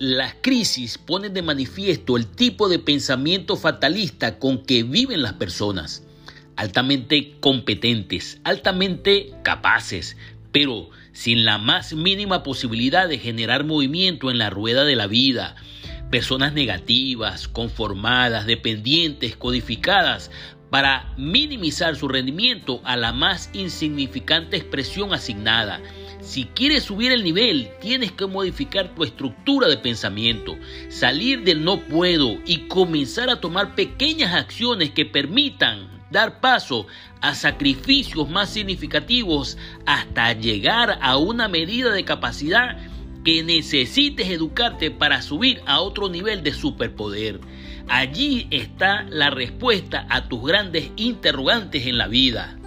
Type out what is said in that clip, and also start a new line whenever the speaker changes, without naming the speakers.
Las crisis ponen de manifiesto el tipo de pensamiento fatalista con que viven las personas, altamente competentes, altamente capaces, pero sin la más mínima posibilidad de generar movimiento en la rueda de la vida. Personas negativas, conformadas, dependientes, codificadas, para minimizar su rendimiento a la más insignificante expresión asignada. Si quieres subir el nivel, tienes que modificar tu estructura de pensamiento, salir del no puedo y comenzar a tomar pequeñas acciones que permitan dar paso a sacrificios más significativos hasta llegar a una medida de capacidad que necesites educarte para subir a otro nivel de superpoder. Allí está la respuesta a tus grandes interrogantes en la vida.